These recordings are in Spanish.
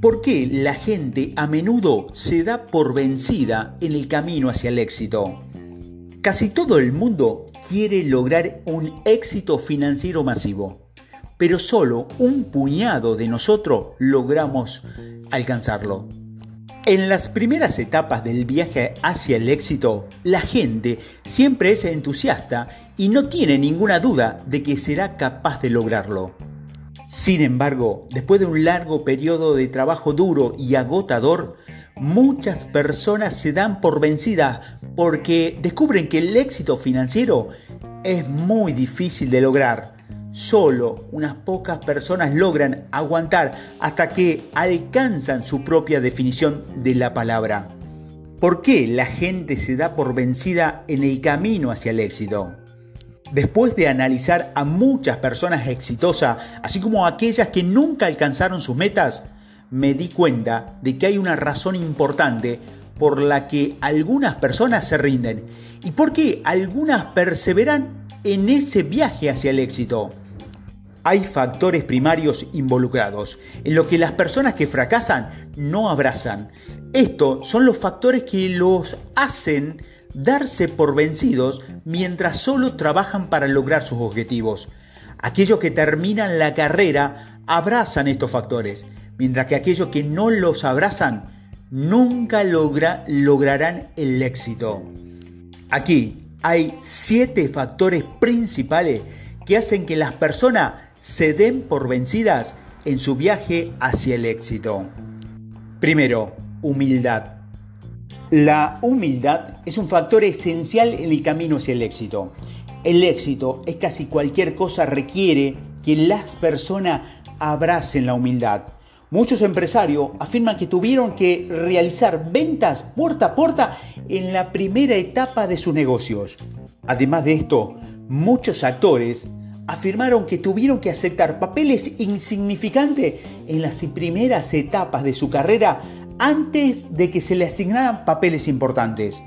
¿Por qué la gente a menudo se da por vencida en el camino hacia el éxito? Casi todo el mundo quiere lograr un éxito financiero masivo, pero solo un puñado de nosotros logramos alcanzarlo. En las primeras etapas del viaje hacia el éxito, la gente siempre es entusiasta y no tiene ninguna duda de que será capaz de lograrlo. Sin embargo, después de un largo periodo de trabajo duro y agotador, muchas personas se dan por vencidas porque descubren que el éxito financiero es muy difícil de lograr. Solo unas pocas personas logran aguantar hasta que alcanzan su propia definición de la palabra. ¿Por qué la gente se da por vencida en el camino hacia el éxito? Después de analizar a muchas personas exitosas, así como a aquellas que nunca alcanzaron sus metas, me di cuenta de que hay una razón importante por la que algunas personas se rinden y por qué algunas perseveran en ese viaje hacia el éxito. Hay factores primarios involucrados, en lo que las personas que fracasan no abrazan. Estos son los factores que los hacen darse por vencidos mientras solo trabajan para lograr sus objetivos. Aquellos que terminan la carrera abrazan estos factores, mientras que aquellos que no los abrazan nunca lograrán el éxito. Aquí hay siete factores principales que hacen que las personas se den por vencidas en su viaje hacia el éxito. Primero, humildad. La humildad es un factor esencial en el camino hacia el éxito. El éxito es casi cualquier cosa requiere que las personas abracen la humildad. Muchos empresarios afirman que tuvieron que realizar ventas puerta a puerta en la primera etapa de sus negocios. Además de esto, muchos actores afirmaron que tuvieron que aceptar papeles insignificantes en las primeras etapas de su carrera antes de que se le asignaran papeles importantes.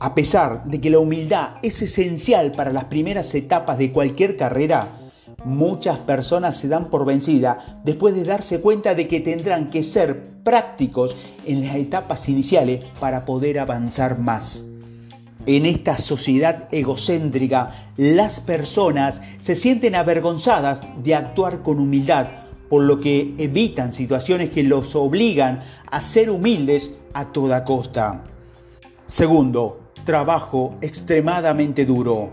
A pesar de que la humildad es esencial para las primeras etapas de cualquier carrera, muchas personas se dan por vencida después de darse cuenta de que tendrán que ser prácticos en las etapas iniciales para poder avanzar más. En esta sociedad egocéntrica, las personas se sienten avergonzadas de actuar con humildad por lo que evitan situaciones que los obligan a ser humildes a toda costa. Segundo, trabajo extremadamente duro.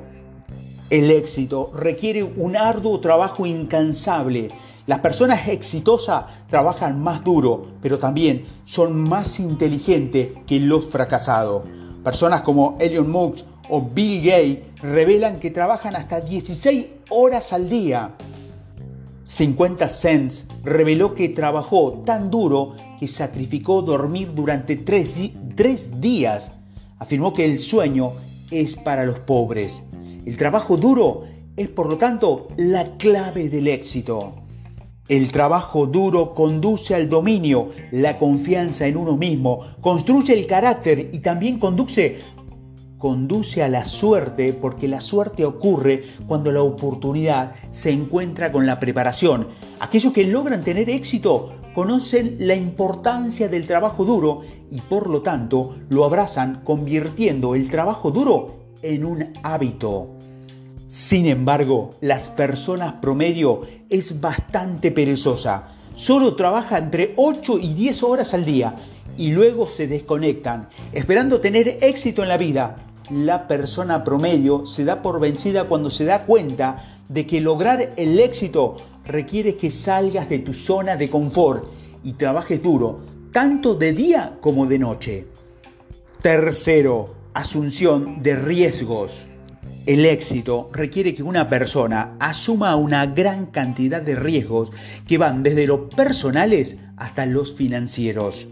El éxito requiere un arduo trabajo incansable. Las personas exitosas trabajan más duro, pero también son más inteligentes que los fracasados. Personas como Elon Musk o Bill Gates revelan que trabajan hasta 16 horas al día 50 Cents reveló que trabajó tan duro que sacrificó dormir durante tres, días. Afirmó que el sueño es para los pobres. El trabajo duro es por lo tanto la clave del éxito. El trabajo duro conduce al dominio, la confianza en uno mismo, construye el carácter y también conduce conduce a la suerte porque la suerte ocurre cuando la oportunidad se encuentra con la preparación. Aquellos que logran tener éxito conocen la importancia del trabajo duro y por lo tanto lo abrazan convirtiendo el trabajo duro en un hábito. Sin embargo, las personas promedio es bastante perezosa. Solo trabaja entre 8 y 10 horas al día y luego se desconectan, esperando tener éxito en la vida, la persona promedio se da por vencida cuando se da cuenta de que lograr el éxito requiere que salgas de tu zona de confort y trabajes duro, tanto de día como de noche. Tercero, asunción de riesgos. El éxito requiere que una persona asuma una gran cantidad de riesgos que van desde los personales hasta los financieros.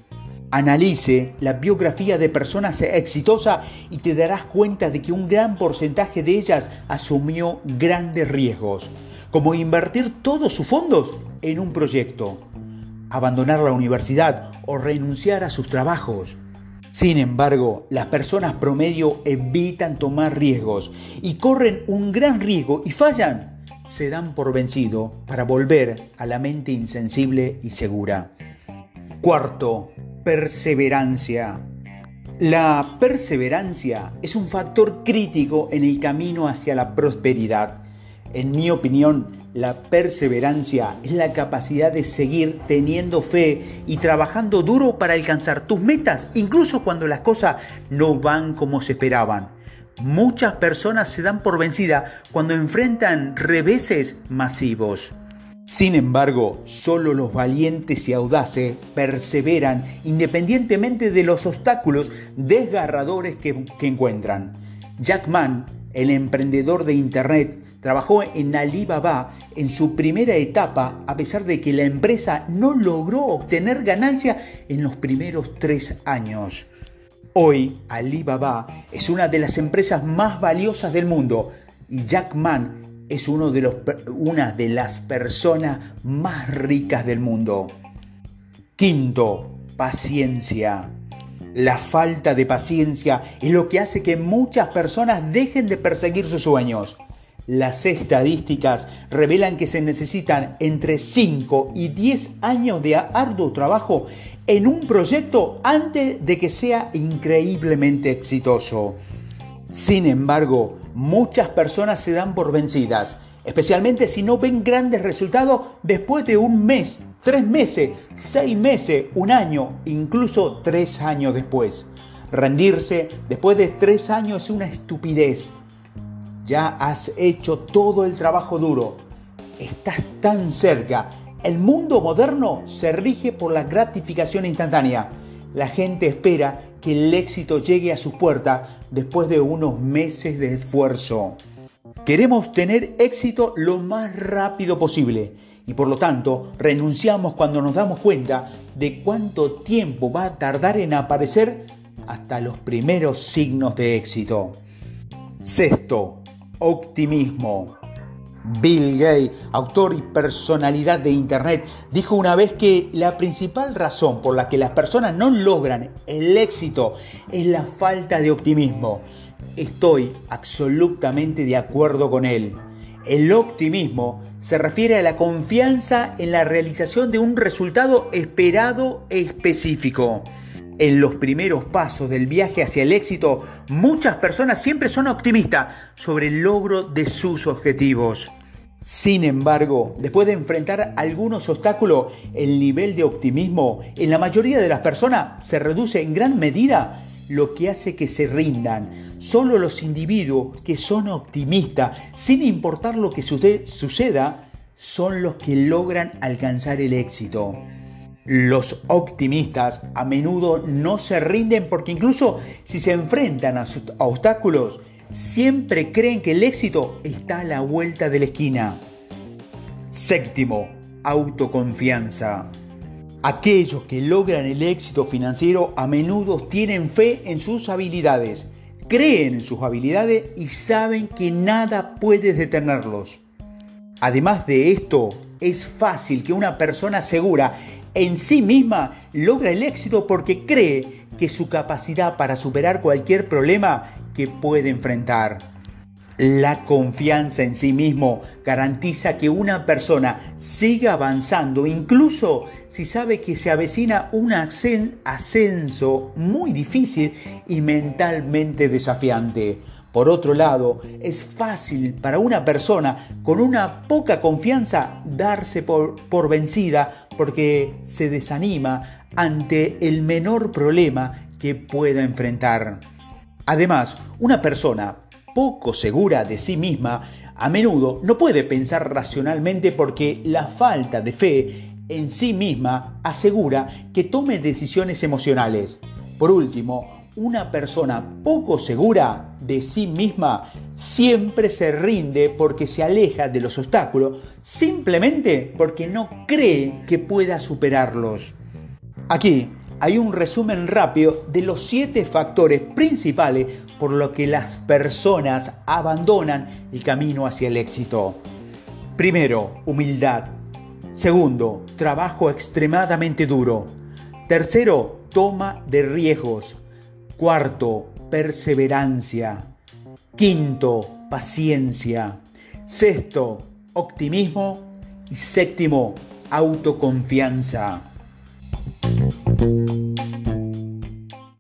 Analice la biografía de personas exitosas y te darás cuenta de que un gran porcentaje de ellas asumió grandes riesgos, como invertir todos sus fondos en un proyecto, abandonar la universidad o renunciar a sus trabajos. Sin embargo, las personas promedio evitan tomar riesgos y corren un gran riesgo y fallan. Se dan por vencido para volver a la mente insensible y segura. Cuarto, perseverancia. La perseverancia es un factor crítico en el camino hacia la prosperidad. En mi opinión, la perseverancia es la capacidad de seguir teniendo fe y trabajando duro para alcanzar tus metas, incluso cuando las cosas no van como se esperaban. Muchas personas se dan por vencida cuando enfrentan reveses masivos. Sin embargo, solo los valientes y audaces perseveran independientemente de los obstáculos desgarradores que, encuentran. Jack Mann, el emprendedor de Internet, trabajó en Alibaba en su primera etapa a pesar de que la empresa no logró obtener ganancia en los primeros tres años. Hoy Alibaba es una de las empresas más valiosas del mundo y Jack Mann es una de las personas más ricas del mundo. Quinto, paciencia. La falta de paciencia es lo que hace que muchas personas dejen de perseguir sus sueños. Las estadísticas revelan que se necesitan entre 5 y 10 años de arduo trabajo en un proyecto antes de que sea increíblemente exitoso. Sin embargo, muchas personas se dan por vencidas, especialmente si no ven grandes resultados después de un mes, tres meses, seis meses, un año, incluso tres años después. Rendirse después de tres años es una estupidez. Ya has hecho todo el trabajo duro. Estás tan cerca. El mundo moderno se rige por la gratificación instantánea. La gente espera que el éxito llegue a su puerta después de unos meses de esfuerzo. Queremos tener éxito lo más rápido posible y por lo tanto renunciamos cuando nos damos cuenta de cuánto tiempo va a tardar en aparecer hasta los primeros signos de éxito. Sexto, optimismo. Bill Gates, autor y personalidad de Internet, dijo una vez que la principal razón por la que las personas no logran el éxito es la falta de optimismo. Estoy absolutamente de acuerdo con él. El optimismo se refiere a la confianza en la realización de un resultado esperado específico. En los primeros pasos del viaje hacia el éxito, muchas personas siempre son optimistas sobre el logro de sus objetivos. Sin embargo, después de enfrentar algunos obstáculos, el nivel de optimismo en la mayoría de las personas se reduce en gran medida, lo que hace que se rindan. Solo los individuos que son optimistas, sin importar lo que suceda, son los que logran alcanzar el éxito. Los optimistas a menudo no se rinden porque incluso si se enfrentan a, obstáculos, siempre creen que el éxito está a la vuelta de la esquina. Séptimo, autoconfianza. Aquellos que logran el éxito financiero a menudo tienen fe en sus habilidades, creen en sus habilidades y saben que nada puede detenerlos. Además de esto, es fácil que una persona segura en sí misma logre el éxito porque cree que su capacidad para superar cualquier problema que puede enfrentar. La confianza en sí mismo garantiza que una persona siga avanzando incluso si sabe que se avecina un ascenso muy difícil y mentalmente desafiante. Por otro lado, es fácil para una persona con una poca confianza darse por, por, vencida porque se desanima ante el menor problema que pueda enfrentar. Además, una persona poco segura de sí misma a menudo no puede pensar racionalmente porque la falta de fe en sí misma asegura que tome decisiones emocionales. Por último, una persona poco segura de sí misma siempre se rinde porque se aleja de los obstáculos, simplemente porque no cree que pueda superarlos. Aquí hay un resumen rápido de los siete factores principales por los que las personas abandonan el camino hacia el éxito. Primero, humildad. Segundo, trabajo extremadamente duro. Tercero, toma de riesgos. Cuarto, perseverancia. Quinto, paciencia. Sexto, optimismo. Y séptimo, autoconfianza.